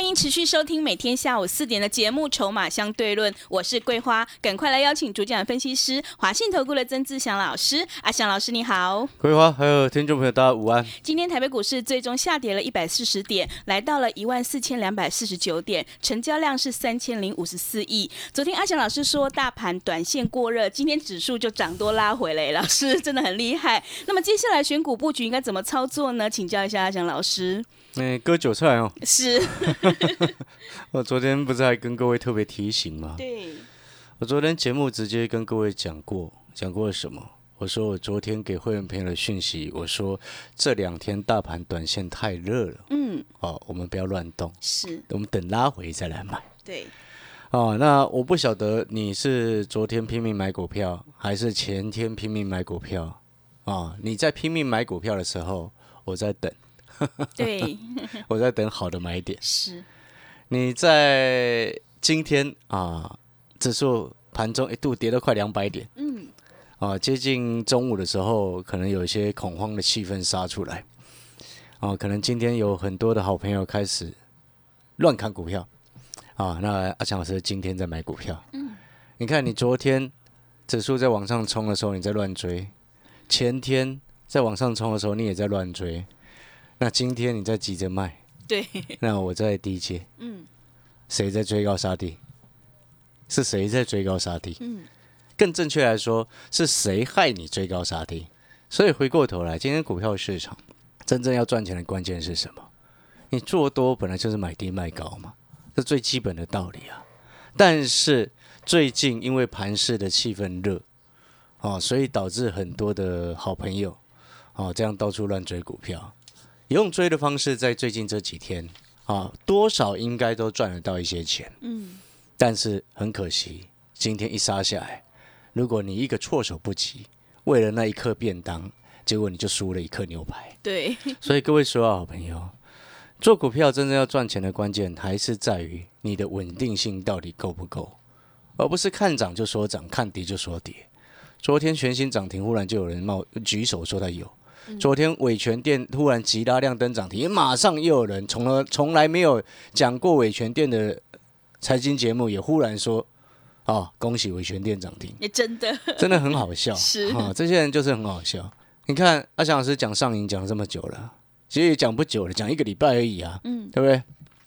欢迎持续收听每天下午四点的节目《筹码相对论》，我是桂花，赶快来邀请主讲分析师华信投顾的曾志祥老师。阿祥老师你好，桂花还有听众朋友大家午安。今天台北股市最终下跌了一百四十点，来到了一万四千两百四十九点，成交量是三千零五十四亿。昨天阿祥老师说大盘短线过热，今天指数就涨多拉回来，老师真的很厉害。那么接下来选股布局应该怎么操作呢？请教一下阿祥老师。嗯割韭菜哦，是。我昨天不是还跟各位特别提醒吗？对。我昨天节目直接跟各位讲过，讲过什么？我说我昨天给会员朋友的讯息，我说这两天大盘短线太热了，嗯，哦，我们不要乱动，是，我们等拉回再来买。对。哦，那我不晓得你是昨天拼命买股票，还是前天拼命买股票？啊，你在拼命买股票的时候，我在等。对，我在等好的买点。是，你在今天啊，指数盘中一度跌了快两百点。嗯，啊，接近中午的时候，可能有一些恐慌的气氛杀出来。啊，可能今天有很多的好朋友开始乱砍股票。啊，那阿强老师今天在买股票。嗯，你看你昨天指数在往上冲的时候，你在乱追；前天在往上冲的时候，你也在乱追。那今天你在急着卖，对，那我在低阶，嗯，谁在追高杀低？是谁在追高杀低？嗯，更正确来说，是谁害你追高杀低？所以回过头来，今天股票市场真正要赚钱的关键是什么？你做多本来就是买低卖高嘛，这最基本的道理啊。但是最近因为盘市的气氛热，哦，所以导致很多的好朋友，哦，这样到处乱追股票。用追的方式，在最近这几天啊，多少应该都赚得到一些钱。嗯，但是很可惜，今天一杀下来，如果你一个措手不及，为了那一颗便当，结果你就输了一颗牛排。对，所以各位所有好朋友，做股票真正要赚钱的关键，还是在于你的稳定性到底够不够，而不是看涨就说涨，看跌就说跌。昨天全新涨停，忽然就有人冒举手说他有。昨天伟权店突然急拉亮灯涨停，马上又有人从了从来没有讲过伟权店的财经节目，也忽然说：“哦，恭喜伟权店涨停！”也真的，真的很好笑。是啊，这些人就是很好笑。你看阿翔老师讲上瘾讲了这么久了，其实也讲不久了，讲一个礼拜而已啊，嗯，对不对？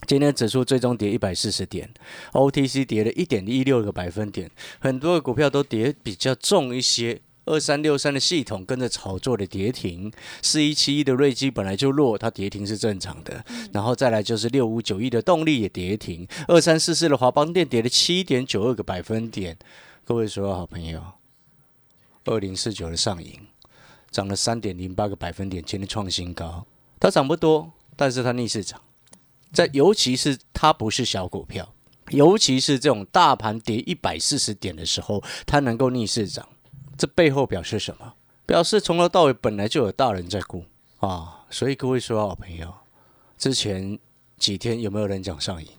今天指数最终跌一百四十点，OTC 跌了一点一六个百分点，很多的股票都跌比较重一些。二三六三的系统跟着炒作的跌停，四一七一的瑞基本来就弱，它跌停是正常的。然后再来就是六五九一的动力也跌停，二三四四的华邦电跌了七点九二个百分点。各位所有好朋友，二零四九的上影涨了三点零八个百分点，今天创新高。它涨不多，但是它逆势涨，在尤其是它不是小股票，尤其是这种大盘跌一百四十点的时候，它能够逆势涨。这背后表示什么？表示从头到尾本来就有大人在顾啊！所以各位说好朋友，之前几天有没有人讲上瘾？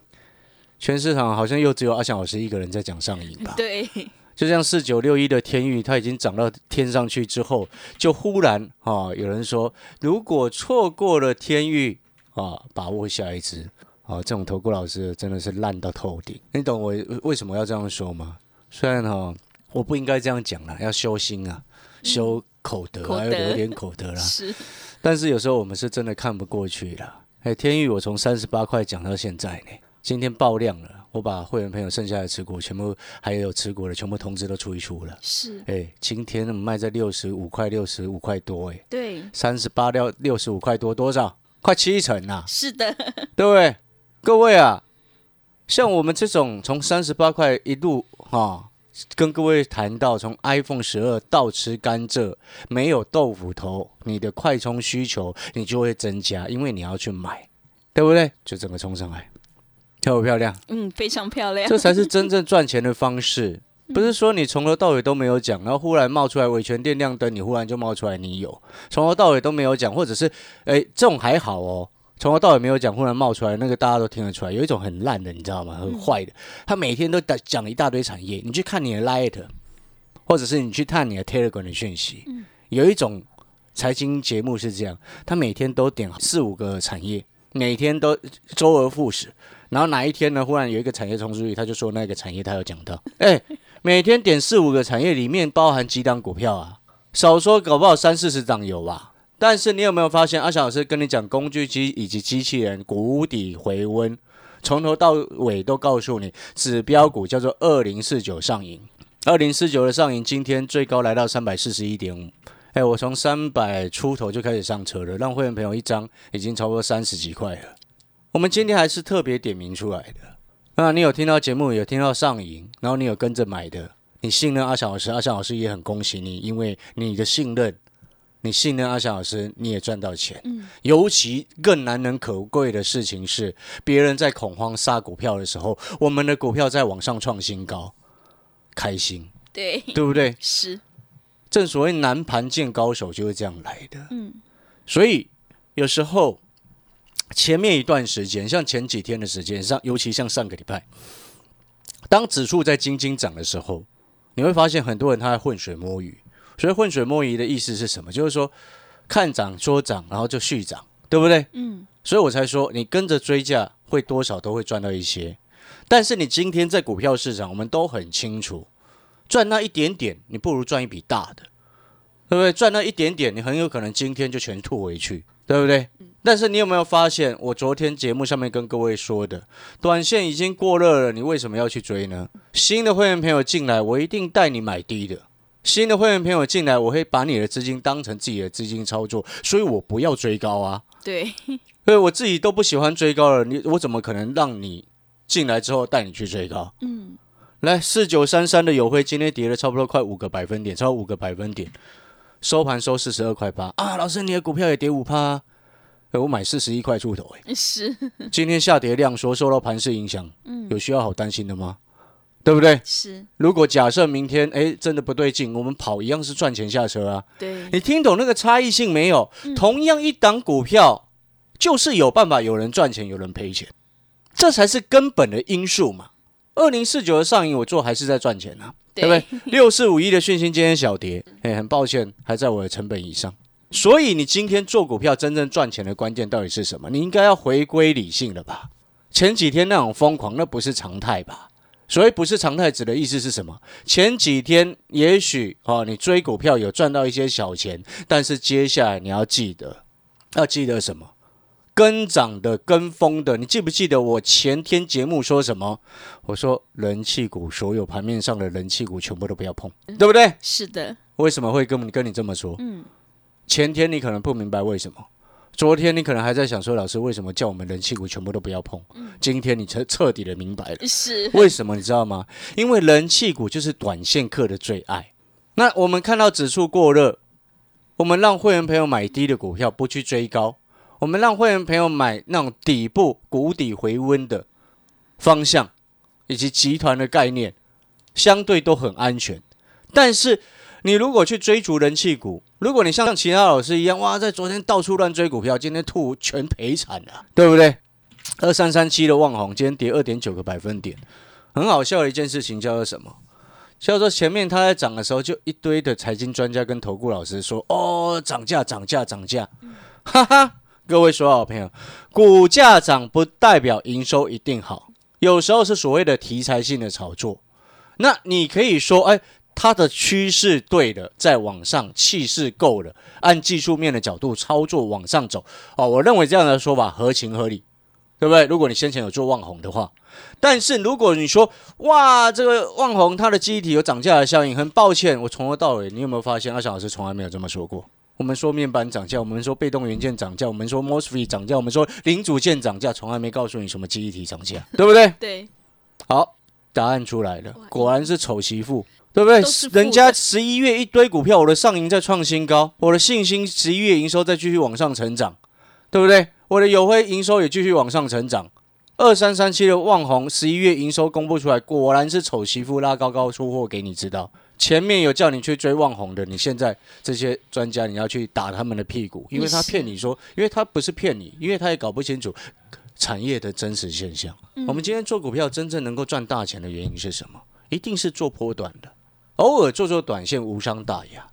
全市场好像又只有阿翔老师一个人在讲上瘾吧？对，就像四九六一的天域，它已经涨到天上去之后，就忽然啊，有人说如果错过了天域啊，把握下一只啊！这种投顾老师真的是烂到透顶。你懂我为什么要这样说吗？虽然哈。我不应该这样讲了，要修心啊，修口德，还要留点口德啦。是，但是有时候我们是真的看不过去了。哎，天宇，我从三十八块讲到现在呢，今天爆量了，我把会员朋友剩下的持股全部，还有持股的全部通知都出一出了。是，哎，今天卖在六十五块，六十五块多，哎，对，三十八六六十五块多，多少？快七成呐！是的，对不对？各位啊，像我们这种从三十八块一路哈。跟各位谈到，从 iPhone 十二到吃甘蔗，没有豆腐头，你的快充需求你就会增加，因为你要去买，对不对？就整个冲上来，漂不漂亮？嗯，非常漂亮。这才是真正赚钱的方式，不是说你从头到尾都没有讲，然后忽然冒出来维权电量灯，你忽然就冒出来你有，从头到尾都没有讲，或者是哎这种还好哦，从头到尾没有讲，忽然冒出来那个大家都听得出来，有一种很烂的，你知道吗？很坏的，他每天都讲一大堆产业，你去看你的 Light，或者是你去看你的 Telegram 的讯息，有一种财经节目是这样，他每天都点四五个产业，每天都周而复始。然后哪一天呢？忽然有一个产业冲出去，他就说那个产业他有讲到，哎，每天点四五个产业，里面包含几档股票啊？少说搞不好三四十档有吧。但是你有没有发现，阿翔老师跟你讲工具机以及机器人谷底回温，从头到尾都告诉你，指标股叫做二零四九上影，二零四九的上影今天最高来到三百四十一点五，哎，我从三百出头就开始上车了，让会员朋友一张已经超过三十几块了。我们今天还是特别点名出来的。那你有听到节目，有听到上瘾，然后你有跟着买的，你信任阿翔老师，阿翔老师也很恭喜你，因为你的信任，你信任阿翔老师，你也赚到钱。嗯。尤其更难能可贵的事情是，别人在恐慌杀股票的时候，我们的股票在往上创新高，开心。对。对不对？是。正所谓难盘见高手，就是这样来的。嗯。所以有时候。前面一段时间，像前几天的时间上，尤其像上个礼拜，当指数在金金涨的时候，你会发现很多人他在浑水摸鱼。所以浑水摸鱼的意思是什么？就是说看涨说涨，然后就续涨，对不对？嗯。所以我才说，你跟着追价，会多少都会赚到一些。但是你今天在股票市场，我们都很清楚，赚那一点点，你不如赚一笔大的，对不对？赚那一点点，你很有可能今天就全吐回去。对不对？但是你有没有发现，我昨天节目上面跟各位说的，短线已经过热了，你为什么要去追呢？新的会员朋友进来，我一定带你买低的。新的会员朋友进来，我会把你的资金当成自己的资金操作，所以我不要追高啊。对，因为我自己都不喜欢追高了，你我怎么可能让你进来之后带你去追高？嗯，来四九三三的友辉今天跌了差不多快五个百分点，超五个百分点。收盘收四十二块八啊！老师，你的股票也跌五趴，我买四十一块出头哎。是。今天下跌量说受到盘势影响，嗯，有需要好担心的吗？对不对？是。如果假设明天哎真的不对劲，我们跑一样是赚钱下车啊。对。你听懂那个差异性没有？同样一档股票，就是有办法有人赚钱，有人赔钱，这才是根本的因素嘛。二零四九的上影，我做还是在赚钱啊。对不对？六四五一的讯息今天小跌，哎，很抱歉，还在我的成本以上。所以你今天做股票真正赚钱的关键到底是什么？你应该要回归理性了吧？前几天那种疯狂，那不是常态吧？所谓不是常态，指的意思是什么？前几天也许哦，你追股票有赚到一些小钱，但是接下来你要记得，要记得什么？跟涨的、跟风的，你记不记得我前天节目说什么？我说人气股，所有盘面上的人气股全部都不要碰，对不对？是的。为什么会跟跟你这么说？嗯。前天你可能不明白为什么，昨天你可能还在想说，老师为什么叫我们人气股全部都不要碰？嗯。今天你彻彻底的明白了。是。为什么你知道吗？因为人气股就是短线客的最爱。那我们看到指数过热，我们让会员朋友买低的股票，不去追高。我们让会员朋友买那种底部谷底回温的方向，以及集团的概念，相对都很安全。但是你如果去追逐人气股，如果你像其他老师一样，哇，在昨天到处乱追股票，今天吐全赔惨了，对不对？二三三七的旺宏今天跌二点九个百分点，很好笑的一件事情叫做什么？叫做前面它在涨的时候，就一堆的财经专家跟投顾老师说，哦，涨价，涨价，涨价，哈哈。各位所有好朋友，股价涨不代表营收一定好，有时候是所谓的题材性的炒作。那你可以说，哎，它的趋势对的，在往上，气势够了，按技术面的角度操作往上走。哦，我认为这样的说法合情合理，对不对？如果你先前有做望红的话，但是如果你说，哇，这个望红它的机体有涨价的效应，很抱歉，我从头到尾，你有没有发现阿翔老师从来没有这么说过？我们说面板涨价，我们说被动元件涨价，我们说 mosfet 涨价，我们说零组件涨价，从来没告诉你什么记忆体涨价，对不对？对。好，答案出来了，果然是丑媳妇，对不对？人家十一月一堆股票，我的上营在创新高，我的信心十一月营收在继续往上成长，对不对？我的友辉营收也继续往上成长，二三三七的旺宏十一月营收公布出来，果然是丑媳妇拉高高出货给你知道。前面有叫你去追旺宏的，你现在这些专家你要去打他们的屁股，因为他骗你说，因为他不是骗你，因为他也搞不清楚产业的真实现象。我们今天做股票真正能够赚大钱的原因是什么？一定是做波段的，偶尔做做短线无伤大雅。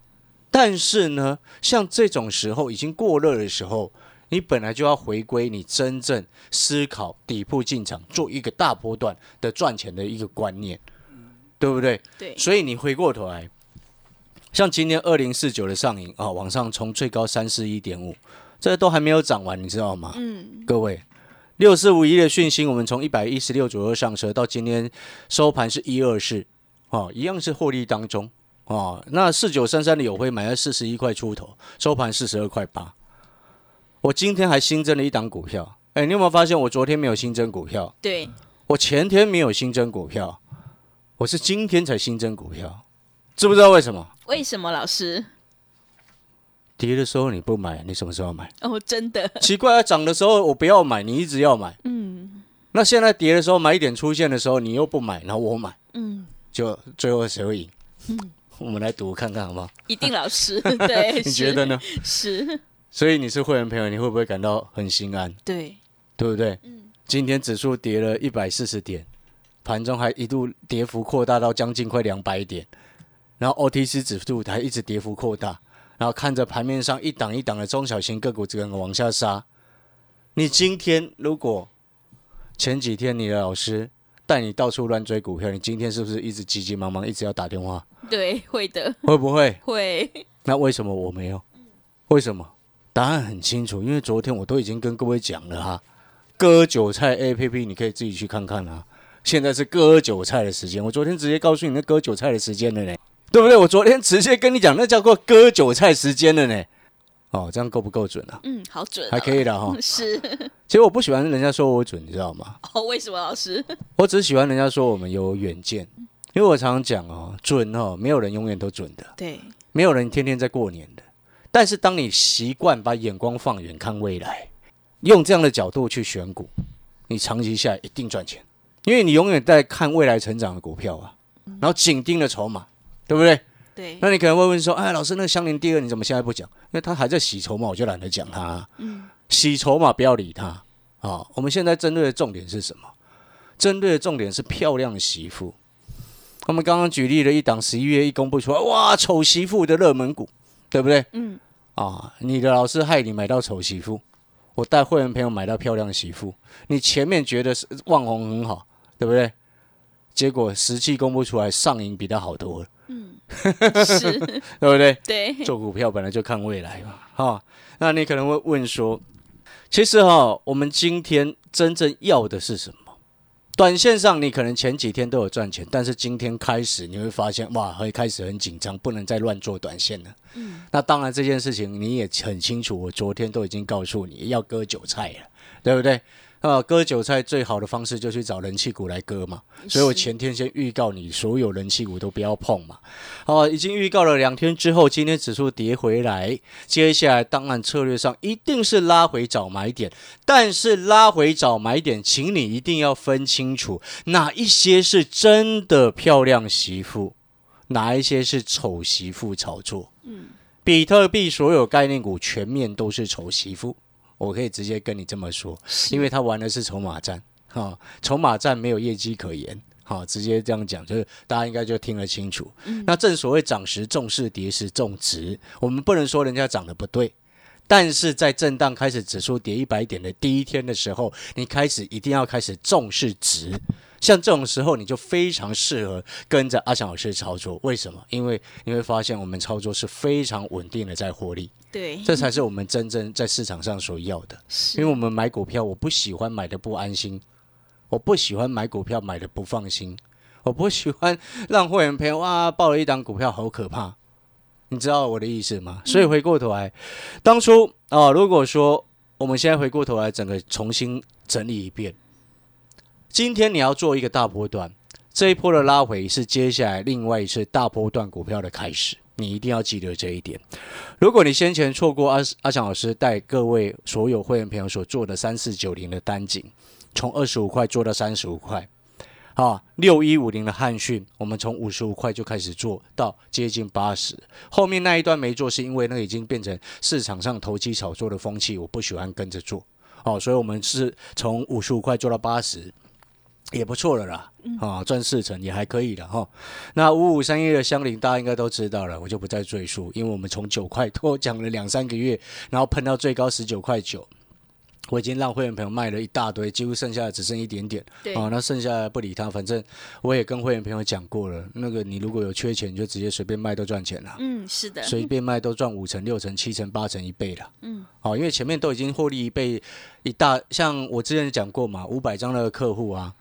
但是呢，像这种时候已经过热的时候，你本来就要回归你真正思考底部进场，做一个大波段的赚钱的一个观念，对不对？对，所以你回过头来，像今天二零四九的上影啊，往上冲最高三四一点五，这都还没有涨完，你知道吗？嗯，各位，六四五一的讯息，我们从一百一十六左右上车，到今天收盘是一二四，哦，一样是获利当中哦。那四九三三的友辉买在四十一块出头，收盘四十二块八。我今天还新增了一档股票，哎，你有没有发现我昨天没有新增股票？对，我前天没有新增股票，我是今天才新增股票，知不知道为什么？为什么老师？跌的时候你不买，你什么时候买？哦，真的，奇怪啊，涨的时候我不要买，你一直要买。嗯那现在跌的时候买一点出现的时候，你又不买，然后我买，嗯，就最后谁会赢？我们来赌看看好不好？一定老师，对，你觉得呢？是？所以你是会员朋友，你会不会感到很心安？对，对不对？嗯今天指数跌了一百四十点，盘中还一度跌幅扩大到将近快两百点，然后 OTC 指数还一直跌幅扩大，然后看着盘面上一档一档的中小型个股这样往下杀。你今天如果前几天你的老师带你到处乱追股票，你今天是不是一直急急忙忙，一直要打电话？对，会的，会不会？会，那为什么我没有？为什么？答案很清楚，因为昨天我都已经跟各位讲了哈，割韭菜 A P P 你可以自己去看看啊。现在是割韭菜的时间，我昨天直接告诉你那割韭菜的时间了呢，对不对？我昨天直接跟你讲，那叫做割韭菜时间了呢。哦，这样够不够准啊？嗯，好准哦，还可以的哈。是，其实我不喜欢人家说我准，你知道吗？哦，为什么老师？我只喜欢人家说我们有远见，因为我常常讲哦，准哦，没有人永远都准的。对，没有人天天在过年的。但是当你习惯把眼光放远看未来，用这样的角度去选股，你长期下来一定赚钱，因为你永远在看未来成长的股票啊，然后紧盯着筹码，对不对？对，那你可能会问说，哎，老师，那个香菱第二你怎么现在不讲？因为他还在洗筹码，我就懒得讲他、啊。嗯，洗筹码不要理他啊。我们现在针对的重点是什么？针对的重点是漂亮媳妇。我们刚刚举例了一档十一月一公布出来，哇，丑媳妇的热门股，对不对？嗯，啊，你的老师害你买到丑媳妇，我带会员朋友买到漂亮媳妇。你前面觉得是旺红很好，对不对？结果实际公布出来，上影比他好多了，是，对不对？对，做股票本来就看未来嘛，哈。那你可能会问说，其实哈，我们今天真正要的是什么？短线上你可能前几天都有赚钱，但是今天开始你会发现，哇，会开始很紧张，不能再乱做短线了。嗯，那当然这件事情你也很清楚，我昨天都已经告诉你要割韭菜了，对不对？啊，割韭菜最好的方式就去找人气股来割嘛，所以我前天先预告你，所有人气股都不要碰嘛。哦，已经预告了两天之后，今天指数跌回来，接下来当然策略上一定是拉回找买点，但是拉回找买点，请你一定要分清楚哪一些是真的漂亮媳妇，哪一些是丑媳妇炒作。嗯，比特币所有概念股全面都是丑媳妇，我可以直接跟你这么说，因为他玩的是筹码战，哈、筹码战没有业绩可言。好，直接这样讲，就是大家应该就听得清楚。那正所谓涨时重视，跌时重值，我们不能说人家涨得不对，但是在震荡开始指数跌一百点的第一天的时候，你开始一定要开始重视值。像这种时候，你就非常适合跟着阿翔老师操作。为什么？因为你会发现我们操作是非常稳定的在获利，对，这才是我们真正在市场上所要的。是。因为我们买股票，我不喜欢买的不安心，我不喜欢买股票买的不放心，我不喜欢让会员朋友哇报了一档股票好可怕，你知道我的意思吗？所以回过头来，当初啊、如果说我们现在回过头来，整个重新整理一遍，今天你要做一个大波段，这一波的拉回是接下来另外一次大波段股票的开始，你一定要记得这一点。如果你先前错过阿阿强老师带各位所有会员朋友所做的三四九零的单井，从二十五块做到三十五块。啊，六一五零的汉讯，我们从五十五块就开始做到接近八十，后面那一段没做，是因为那已经变成市场上投机炒作的风气，我不喜欢跟着做。哦，所以我们是从五十五块做到八十，也不错了啦。啊，赚四成也还可以的哈。那五五三一的香菱，大家应该都知道了，我就不再赘述，因为我们从九块多讲了两三个月，然后喷到最高十九块九。我已经让会员朋友卖了一大堆，几乎剩下的只剩一点点。对，哦，那剩下不理他，反正我也跟会员朋友讲过了，那个你如果有缺钱，就直接随便卖都赚钱了。嗯，是的，随便卖都赚五成、六成、七成、八成、一倍了。嗯，好，因为前面都已经获利一倍，一大像我之前讲过嘛，五百张的客户啊，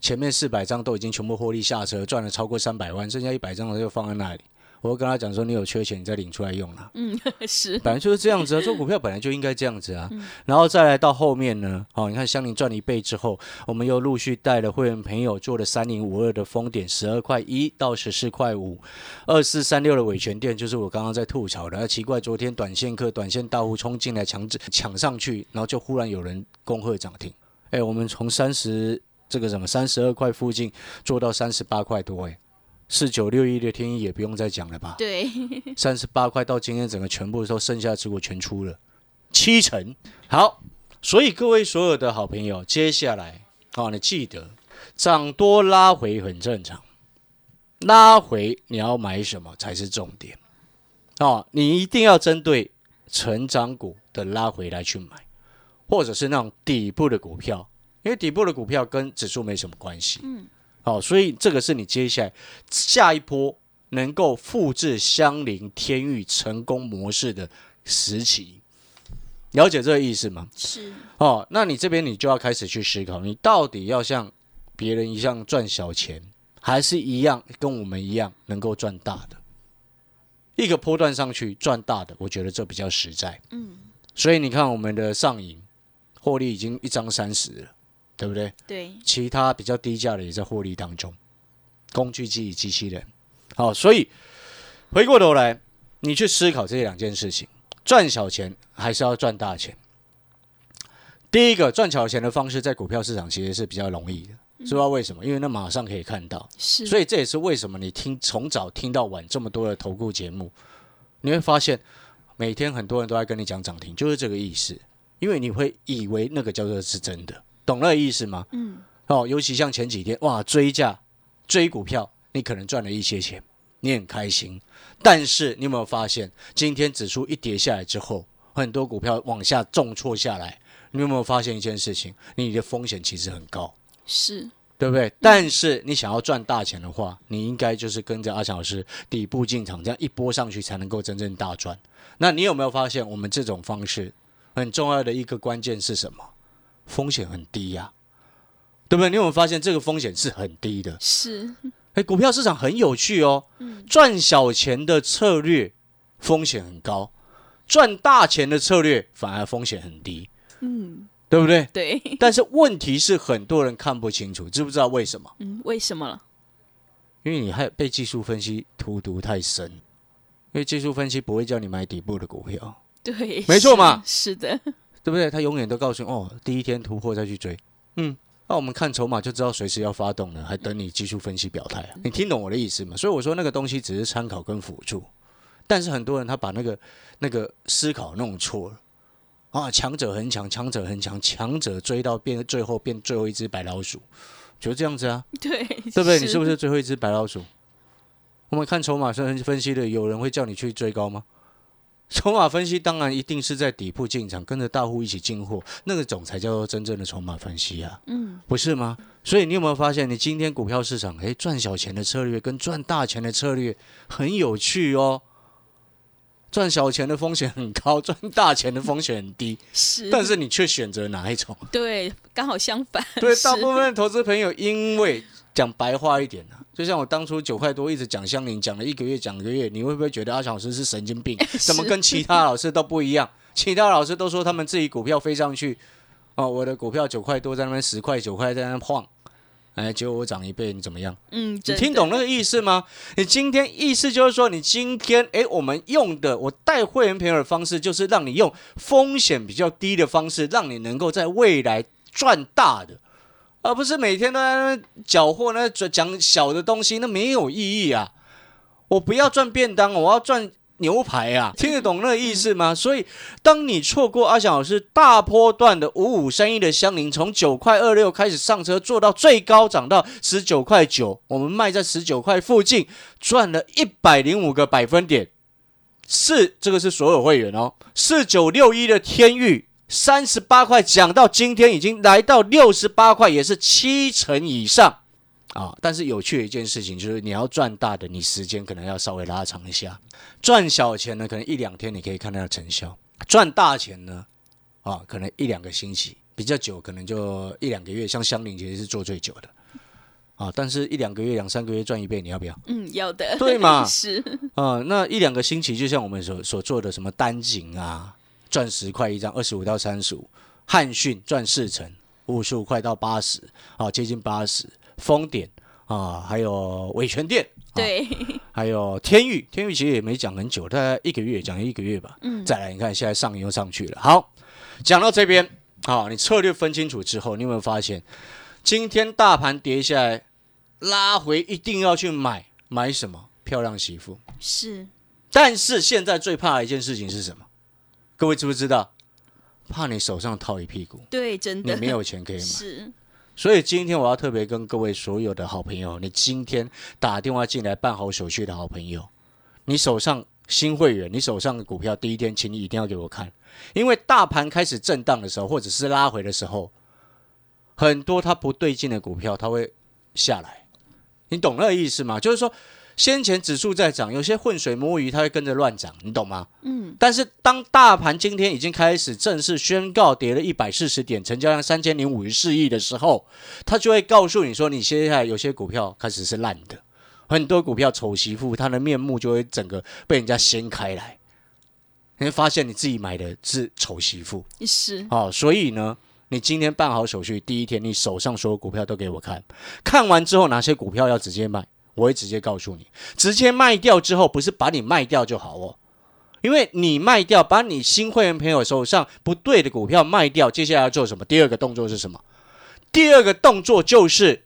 前面四百张都已经全部获利下车，赚了超过三百万，剩下一百张的就放在那里。我会跟他讲说，你有缺钱，你再领出来用啦。嗯，是，本来就是这样子啊，做股票本来就应该这样子啊。然后再来到后面呢，哦，你看香菱赚了一倍之后，我们又陆续带了会员朋友做了三零五二的封点，十二块一到十四块五，二四三六的尾权店，就是我刚刚在吐槽的。奇怪，昨天短线客、短线大户冲进来强制抢上去，然后就忽然有人恭贺涨停。哎，我们从三十这个什么三十二块附近做到三十八块多，哎。四九六一的天意也不用再讲了吧？对，三十八块到今天整个全部都剩下持股全出了七成。好，所以各位所有的好朋友，接下来啊，你记得涨多拉回很正常，拉回你要买什么才是重点哦，你一定要针对成长股的拉回来去买，或者是那种底部的股票，因为底部的股票跟指数没什么关系。嗯。好，所以这个是你接下来下一波能够复制相邻天域成功模式的时期，了解这个意思吗？是。哦，那你这边你就要开始去思考，你到底要像别人一样赚小钱，还是一样跟我们一样能够赚大的？一个波段上去赚大的，我觉得这比较实在。嗯。所以你看我们的上影获利已经一张三十了。对不对？对，其他比较低价的也在获利当中。工具机与机器人，好，所以回过头来，你去思考这两件事情：赚小钱还是要赚大钱？第一个赚小钱的方式，在股票市场其实是比较容易的，知道为什么？因为那马上可以看到。是，所以这也是为什么你听从早听到晚这么多的投顾节目，你会发现每天很多人都在跟你讲涨停，就是这个意思。因为你会以为那个叫做是真的。懂那意思吗？嗯，哦，尤其像前几天，哇，追价追股票，你可能赚了一些钱，你很开心。但是你有没有发现，今天指数一跌下来之后，很多股票往下重挫下来，你有没有发现一件事情？你的风险其实很高，是对不对？但是你想要赚大钱的话，你应该就是跟着阿强老师底部进场，这样一波上去才能够真正大赚。那你有没有发现，我们这种方式很重要的一个关键是什么？风险很低呀，对不对？你有没有发现这个风险是很低的？是，哎，股票市场很有趣哦。赚小钱的策略风险很高，赚大钱的策略反而风险很低。嗯，对不对？对。但是问题是很多人看不清楚，知不知道为什么？嗯，为什么了？因为你还被技术分析荼毒太深，因为技术分析不会叫你买底部的股票。对，没错嘛。是的。对不对？他永远都告诉你哦，第一天突破再去追。嗯，那我们看筹码就知道随时要发动了，还等你技术分析表态啊？你听懂我的意思吗？所以我说那个东西只是参考跟辅助，但是很多人他把那个那个思考弄错了啊！强者很强，强者很强，强者追到变最后变最后一只白老鼠，就这样子啊？对，对不对？你是不是最后一只白老鼠？我们看筹码分分析的，有人会叫你去追高吗？筹码分析当然一定是在底部进场，跟着大户一起进货，那个种才叫做真正的筹码分析啊，嗯，不是吗？所以你有没有发现，你今天股票市场，哎，赚小钱的策略跟赚大钱的策略很有趣哦。赚小钱的风险很高，赚大钱的风险很低，是，但是你却选择哪一种？对，刚好相反。对，大部分投资朋友因为。讲白话一点呢，就像我当初九块多一直讲香菱，讲了一个月，讲一个月，你会不会觉得阿强老师是神经病？怎么跟其他老师都不一样？其他老师都说他们自己股票飞上去，哦，我的股票九块多在那边十块九块在那晃，哎，结果我涨一倍，你怎么样？嗯，你听懂那个意思吗？你今天意思就是说，你今天哎，我们用的我带会员朋友的方式，就是让你用风险比较低的方式，让你能够在未来赚大的。而不是每天都在那搅和那讲小的东西，那没有意义啊！我不要赚便当，我要赚牛排啊！听得懂那个意思吗？所以，当你错过阿翔老师大波段的五五三一的香菱，从九块二六开始上车，做到最高涨到十九块九，我们卖在十九块附近，赚了一百零五个百分点。四，这个是所有会员哦。四九六一的天域。三十八块讲到今天已经来到六十八块，也是七成以上啊！但是有趣的一件事情就是，你要赚大的，你时间可能要稍微拉长一下；赚小钱呢，可能一两天你可以看到成效；赚大钱呢，啊，可能一两个星期，比较久可能就一两个月。像香菱其实是做最久的啊，但是一两个月、两三个月赚一倍，你要不要？嗯，要的。对嘛？是啊，那一两个星期，就像我们所所做的什么单井啊。赚十块一张，二十五到三十五。汉讯赚四成，五十五块到八十，啊，接近八十。丰点啊，还有伟全店，对，还有天域，天域其实也没讲很久，大概一个月，讲一个月吧。嗯，再来，你看现在上又上去了。好，讲到这边，好，你策略分清楚之后，你有没有发现，今天大盘跌下来，拉回一定要去买，买什么？漂亮媳妇是。但是现在最怕的一件事情是什么？各位知不知道？怕你手上套一屁股，对，真的，你没有钱可以买。是，所以今天我要特别跟各位所有的好朋友，你今天打电话进来办好手续的好朋友，你手上新会员，你手上的股票，第一天，请你一定要给我看，因为大盘开始震荡的时候，或者是拉回的时候，很多它不对劲的股票，它会下来，你懂那个意思吗？就是说。先前指数在涨，有些浑水摸鱼，它会跟着乱涨，你懂吗？嗯。但是当大盘今天已经开始正式宣告跌了一百四十点，成交量三千零五十四亿的时候，它就会告诉你说，你接下来有些股票开始是烂的，很多股票丑媳妇，它的面目就会整个被人家掀开来，你会发现你自己买的是丑媳妇。是。哦，所以呢，你今天办好手续第一天，你手上所有股票都给我看，看完之后哪些股票要直接卖。我会直接告诉你，直接卖掉之后，不是把你卖掉就好哦，因为你卖掉，把你新会员朋友手上不对的股票卖掉，接下来要做什么？第二个动作是什么？第二个动作就是，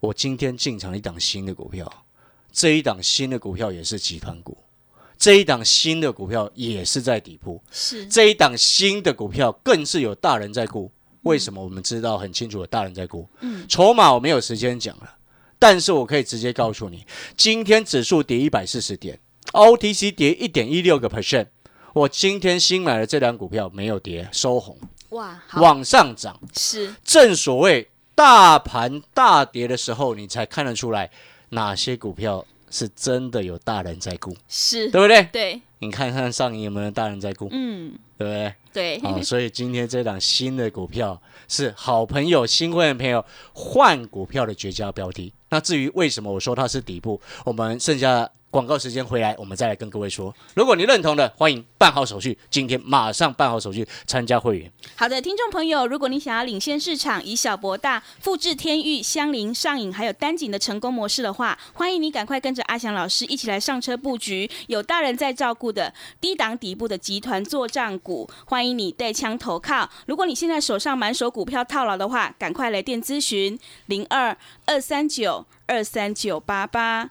我今天进场一档新的股票，这一档新的股票也是集团股，这一档新的股票也是在底部，是这一档新的股票更是有大人在估。为什么？我们知道很清楚，有大人在估。嗯，筹码我没有时间讲了。但是我可以直接告诉你，今天指数跌一百四十点，OTC 跌一点一六个 percent。我今天新买的这两股票没有跌，收红，哇，往上涨是。正所谓大盘大跌的时候，你才看得出来哪些股票是真的有大人在顾，是对不对？对，你看看上影有没有大人在顾，嗯，对不对？对，好，所以今天这档新的股票是好朋友、新会员朋友换股票的绝佳标的。那至于为什么我说它是底部，我们剩下。广告时间回来，我们再来跟各位说。如果你认同的，欢迎办好手续，今天马上办好手续参加会员。好的，听众朋友，如果你想要领先市场，以小博大，复制天域、香菱、上影还有单井的成功模式的话，欢迎你赶快跟着阿翔老师一起来上车布局，有大人在照顾的低档底部的集团作战股，欢迎你带枪投靠。如果你现在手上满手股票套牢的话，赶快来电咨询零二二三九二三九八八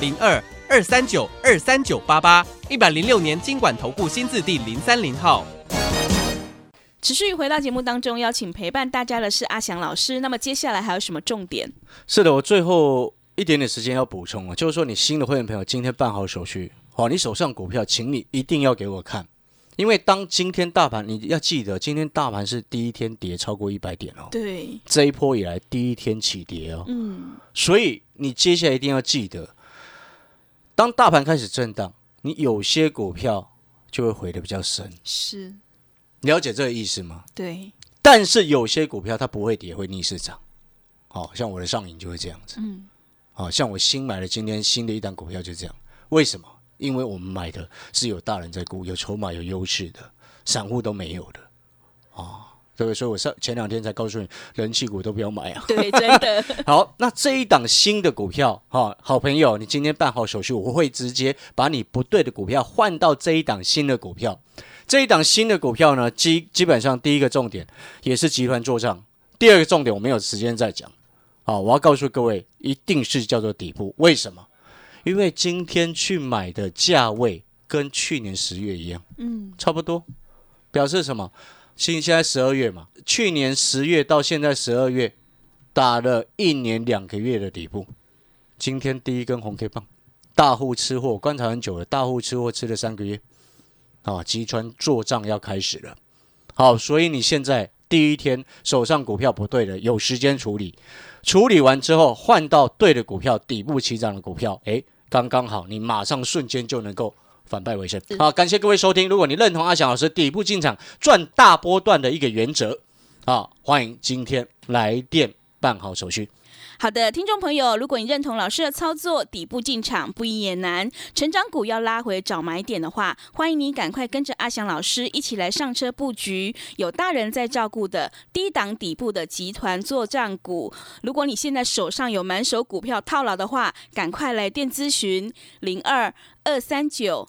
零二。二三九二三九八八一百零六年经管投顾新字第零三零号。持续回到节目当中，邀请陪伴大家的是阿翔老师。那么接下来还有什么重点？是的，我最后一点点时间要补充啊，就是说你新的会员朋友今天办好手续，好，你手上股票，请你一定要给我看，因为当今天大盘，你要记得，今天大盘是第一天跌超过一百点哦，对，这一波以来第一天起跌哦，嗯，所以你接下来一定要记得。当大盘开始震荡，你有些股票就会回的比较深，是了解这个意思吗？对。但是有些股票它不会跌，会逆势涨，好像我的上瘾就会这样子。嗯，好像我新买的今天新的一档股票就这样，为什么？因为我们买的是有大人在估，有筹码、有优势的，散户都没有的啊，对不对？所以我上前两天才告诉你，人气股都不要买啊。对，真的。好，那这一档新的股票，哈，好朋友，你今天办好手续，我会直接把你不对的股票换到这一档新的股票。这一档新的股票呢，基基本上第一个重点也是集团做账，第二个重点我没有时间再讲。好，我要告诉各位，一定是叫做底部。为什么？因为今天去买的价位跟去年十月一样，嗯，差不多，表示什么？现现在十二月嘛，去年十月到现在十二月，打了一年两个月的底部。今天第一根红 K 棒，大户吃货，观察很久了，大户吃货吃了三个月，啊，集团做账要开始了。好，所以你现在第一天手上股票不对的，有时间处理，处理完之后换到对的股票，底部起涨的股票，诶，刚刚好，你马上瞬间就能够反败为胜。好，感谢各位收听。如果你认同阿翔老师底部进场赚大波段的一个原则，啊，欢迎今天来电办好手续。好的，听众朋友，如果你认同老师的操作，底部进场不易也难，成长股要拉回找买点的话，欢迎你赶快跟着阿翔老师一起来上车布局，有大人在照顾的低档底部的集团作战股。如果你现在手上有满手股票套牢的话，赶快来电咨询零二二三九